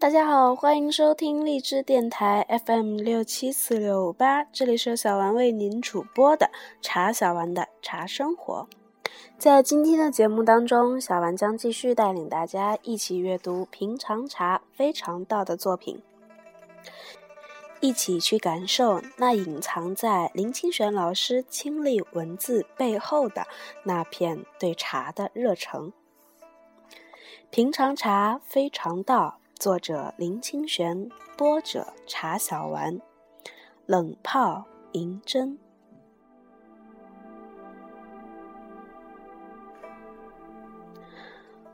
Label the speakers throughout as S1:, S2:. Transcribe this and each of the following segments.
S1: 大家好，欢迎收听荔枝电台 FM 六七四六五八，这里是小丸为您主播的茶小丸的茶生活。在今天的节目当中，小丸将继续带领大家一起阅读平常茶非常道的作品，一起去感受那隐藏在林清玄老师亲历文字背后的那片对茶的热诚。平常茶非常道。作者林清玄，播者茶小丸。冷泡银针。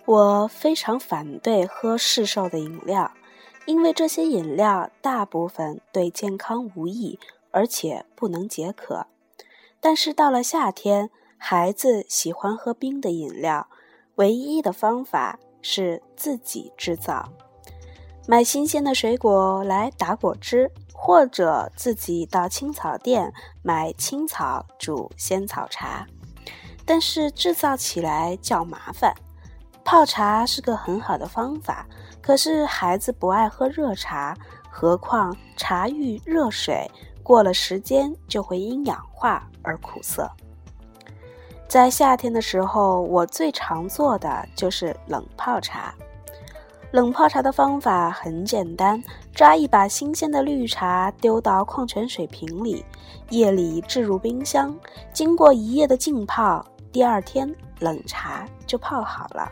S1: 我非常反对喝市售的饮料，因为这些饮料大部分对健康无益，而且不能解渴。但是到了夏天，孩子喜欢喝冰的饮料，唯一的方法是自己制造。买新鲜的水果来打果汁，或者自己到青草店买青草煮仙草茶，但是制造起来较麻烦。泡茶是个很好的方法，可是孩子不爱喝热茶，何况茶遇热水过了时间就会因氧化而苦涩。在夏天的时候，我最常做的就是冷泡茶。冷泡茶的方法很简单，抓一把新鲜的绿茶，丢到矿泉水瓶里，夜里置入冰箱，经过一夜的浸泡，第二天冷茶就泡好了。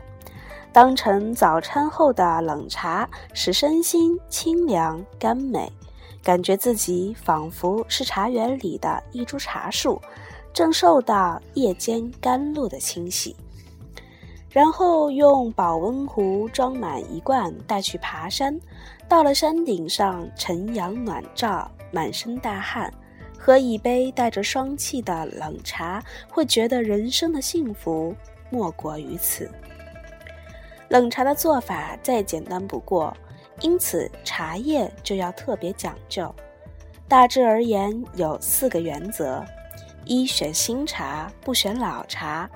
S1: 当成早餐后的冷茶，使身心清凉甘美，感觉自己仿佛是茶园里的一株茶树，正受到夜间甘露的清洗。然后用保温壶装满一罐，带去爬山。到了山顶上，晨阳暖照，满身大汗，喝一杯带着霜气的冷茶，会觉得人生的幸福莫过于此。冷茶的做法再简单不过，因此茶叶就要特别讲究。大致而言有四个原则：一选新茶，不选老茶；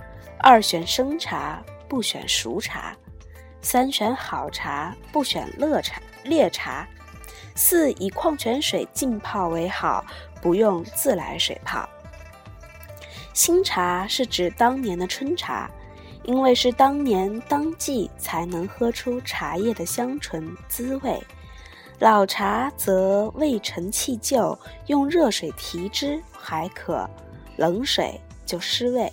S1: 二选生茶。不选熟茶，三选好茶，不选乐茶劣茶，四以矿泉水浸泡为好，不用自来水泡。新茶是指当年的春茶，因为是当年当季才能喝出茶叶的香醇滋味；老茶则未成气旧，用热水提汁还可，冷水就失味。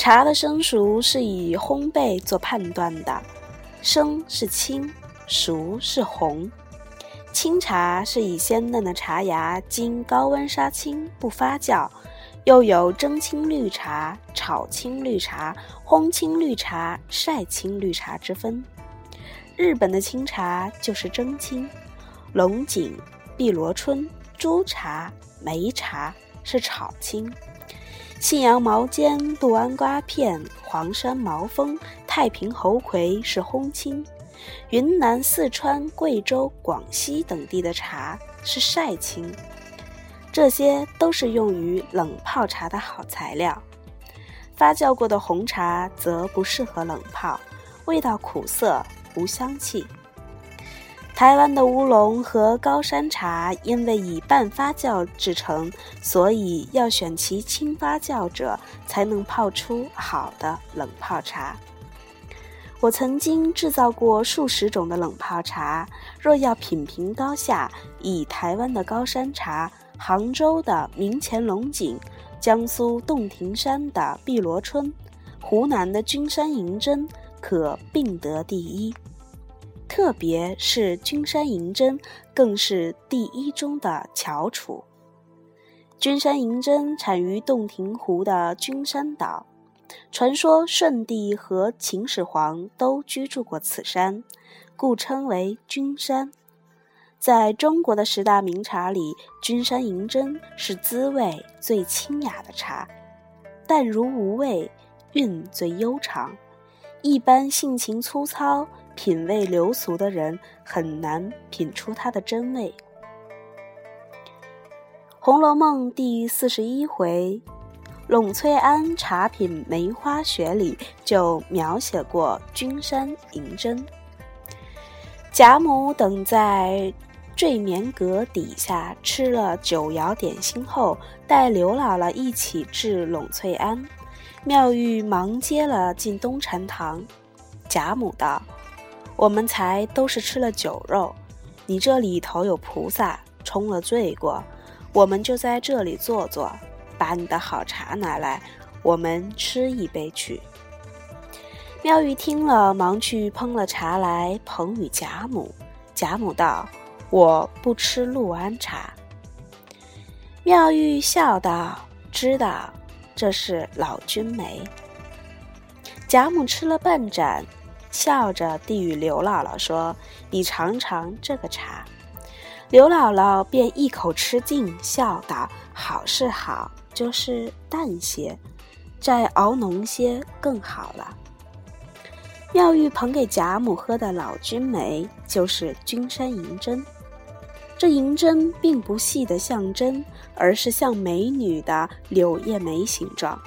S1: 茶的生熟是以烘焙做判断的，生是青，熟是红。青茶是以鲜嫩的茶芽经高温杀青不发酵，又有蒸青绿茶、炒青绿茶、烘青绿茶、晒青绿茶之分。日本的清茶就是蒸青，龙井、碧螺春、珠茶、梅茶是炒青。信阳毛尖、杜安瓜片、黄山毛峰、太平猴魁是烘青，云南、四川、贵州、广西等地的茶是晒青，这些都是用于冷泡茶的好材料。发酵过的红茶则不适合冷泡，味道苦涩，无香气。台湾的乌龙和高山茶因为以半发酵制成，所以要选其轻发酵者，才能泡出好的冷泡茶。我曾经制造过数十种的冷泡茶，若要品评高下，以台湾的高山茶、杭州的明前龙井、江苏洞庭山的碧螺春、湖南的君山银针，可并得第一。特别是君山银针，更是第一中的翘楚。君山银针产于洞庭湖的君山岛，传说舜帝和秦始皇都居住过此山，故称为君山。在中国的十大名茶里，君山银针是滋味最清雅的茶，淡如无味，韵最悠长。一般性情粗糙。品味流俗的人很难品出它的真味。《红楼梦》第四十一回《栊翠庵茶品梅花雪》里就描写过君山银针。贾母等在坠棉阁底下吃了酒肴点心后，带刘姥姥一起至栊翠庵。妙玉忙接了进东禅堂。贾母道：“我们才都是吃了酒肉，你这里头有菩萨冲了罪过，我们就在这里坐坐，把你的好茶拿来，我们吃一杯去。”妙玉听了，忙去烹了茶来捧与贾母。贾母道：“我不吃陆安茶。”妙玉笑道：“知道，这是老君梅。”贾母吃了半盏，笑着递与刘姥姥说：“你尝尝这个茶。”刘姥姥便一口吃尽，笑道：“好是好，就是淡些，再熬浓些更好了。”妙玉捧给贾母喝的老君梅，就是君山银针。这银针并不细得像针，而是像美女的柳叶眉形状。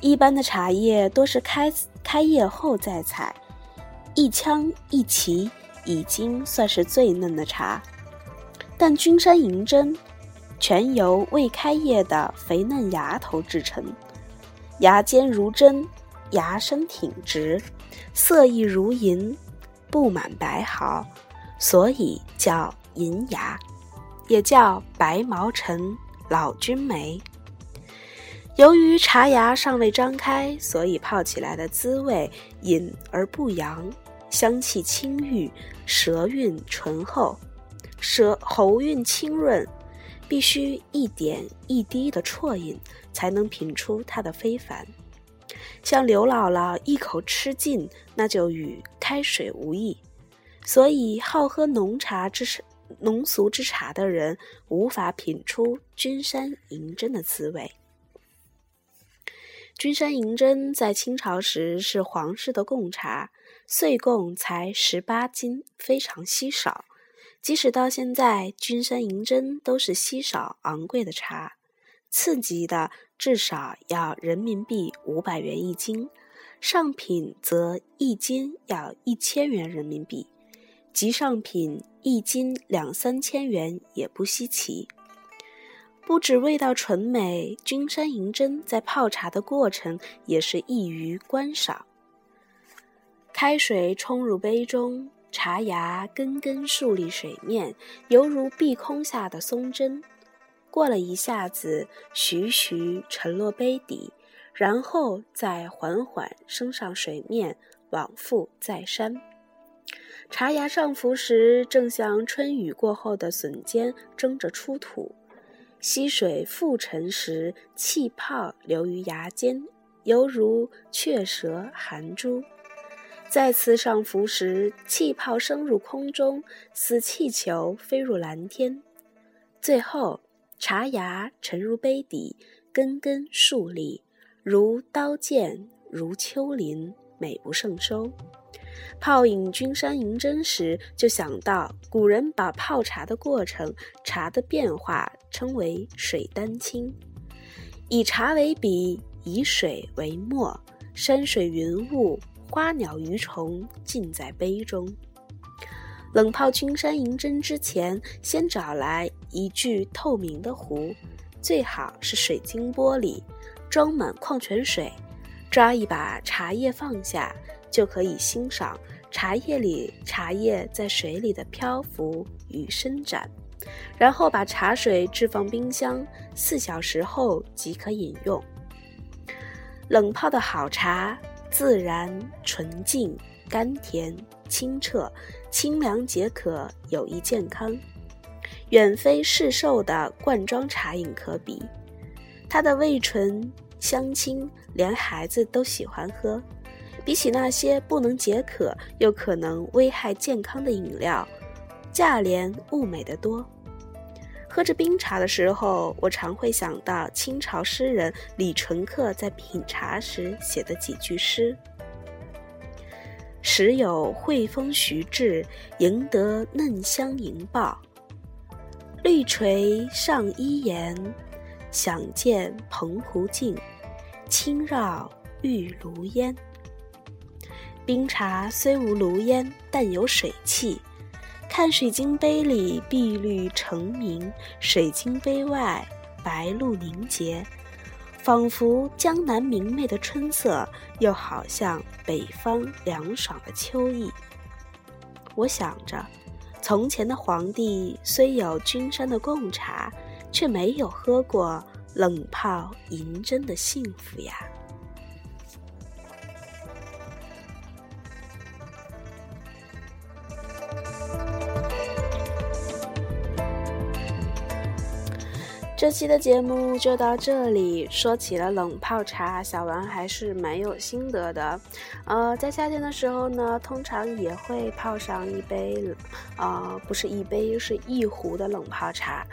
S1: 一般的茶叶多是开开叶后再采，一腔一旗已经算是最嫩的茶。但君山银针全由未开叶的肥嫩芽头制成，芽尖如针，芽身挺直。色意如银，布满白毫，所以叫银芽，也叫白毛陈、老君梅。由于茶芽尚未张开，所以泡起来的滋味隐而不扬，香气清郁，舌韵醇厚，舌喉韵清润，必须一点一滴的啜饮，才能品出它的非凡。像刘姥姥一口吃尽，那就与开水无异。所以好喝浓茶之浓俗之茶的人，无法品出君山银针的滋味。君山银针在清朝时是皇室的贡茶，岁贡才十八斤，非常稀少。即使到现在，君山银针都是稀少昂贵的茶。次级的至少要人民币五百元一斤，上品则一斤要一千元人民币，极上品一斤两三千元也不稀奇。不止味道纯美，君山银针在泡茶的过程也是易于观赏。开水冲入杯中，茶芽根根竖立水面，犹如碧空下的松针。过了一下子，徐徐沉落杯底，然后再缓缓升上水面，往复再山。茶芽上浮时，正像春雨过后的笋尖争着出土；溪水复沉时，气泡流于牙尖，犹如雀舌含珠；再次上浮时，气泡升入空中，似气球飞入蓝天。最后。茶芽沉入杯底，根根竖立，如刀剑，如丘陵，美不胜收。泡饮君山银针时，就想到古人把泡茶的过程、茶的变化称为“水丹青”，以茶为笔，以水为墨，山水云雾、花鸟鱼虫尽在杯中。冷泡君山银针之前，先找来一具透明的壶，最好是水晶玻璃，装满矿泉水，抓一把茶叶放下，就可以欣赏茶叶里茶叶在水里的漂浮与伸展。然后把茶水置放冰箱，四小时后即可饮用。冷泡的好茶，自然纯净。甘甜、清澈、清凉解渴，有益健康，远非市售的罐装茶饮可比。它的味醇香清，连孩子都喜欢喝。比起那些不能解渴又可能危害健康的饮料，价廉物美得多。喝着冰茶的时候，我常会想到清朝诗人李纯客在品茶时写的几句诗。时有惠风徐至，赢得嫩香盈抱。绿垂上衣檐，想见澎湖镜，轻绕玉炉烟。冰茶虽无炉烟，但有水汽。看水晶杯里碧绿澄明，水晶杯外白露凝结，仿佛江南明媚的春色，又好像北方凉爽的秋意。我想着，从前的皇帝虽有君山的贡茶，却没有喝过冷泡银针的幸福呀。这期的节目就到这里。说起了冷泡茶，小王还是蛮有心得的。呃，在夏天的时候呢，通常也会泡上一杯，呃，不是一杯，是一壶的冷泡茶。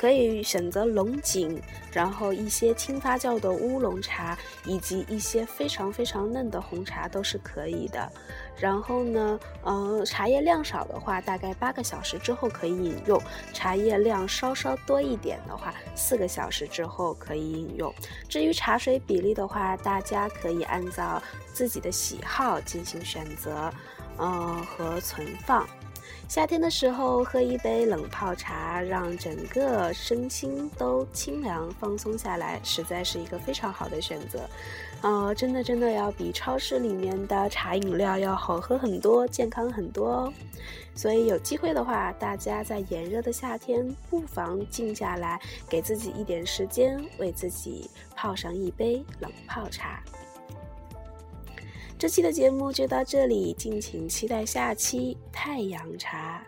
S1: 可以选择龙井，然后一些轻发酵的乌龙茶，以及一些非常非常嫩的红茶都是可以的。然后呢，嗯，茶叶量少的话，大概八个小时之后可以饮用；茶叶量稍稍多一点的话，四个小时之后可以饮用。至于茶水比例的话，大家可以按照自己的喜好进行选择，嗯，和存放。夏天的时候喝一杯冷泡茶，让整个身心都清凉放松下来，实在是一个非常好的选择。呃，真的真的要比超市里面的茶饮料要好喝很多，健康很多哦。所以有机会的话，大家在炎热的夏天，不妨静下来，给自己一点时间，为自己泡上一杯冷泡茶。这期的节目就到这里，敬请期待下期太阳茶。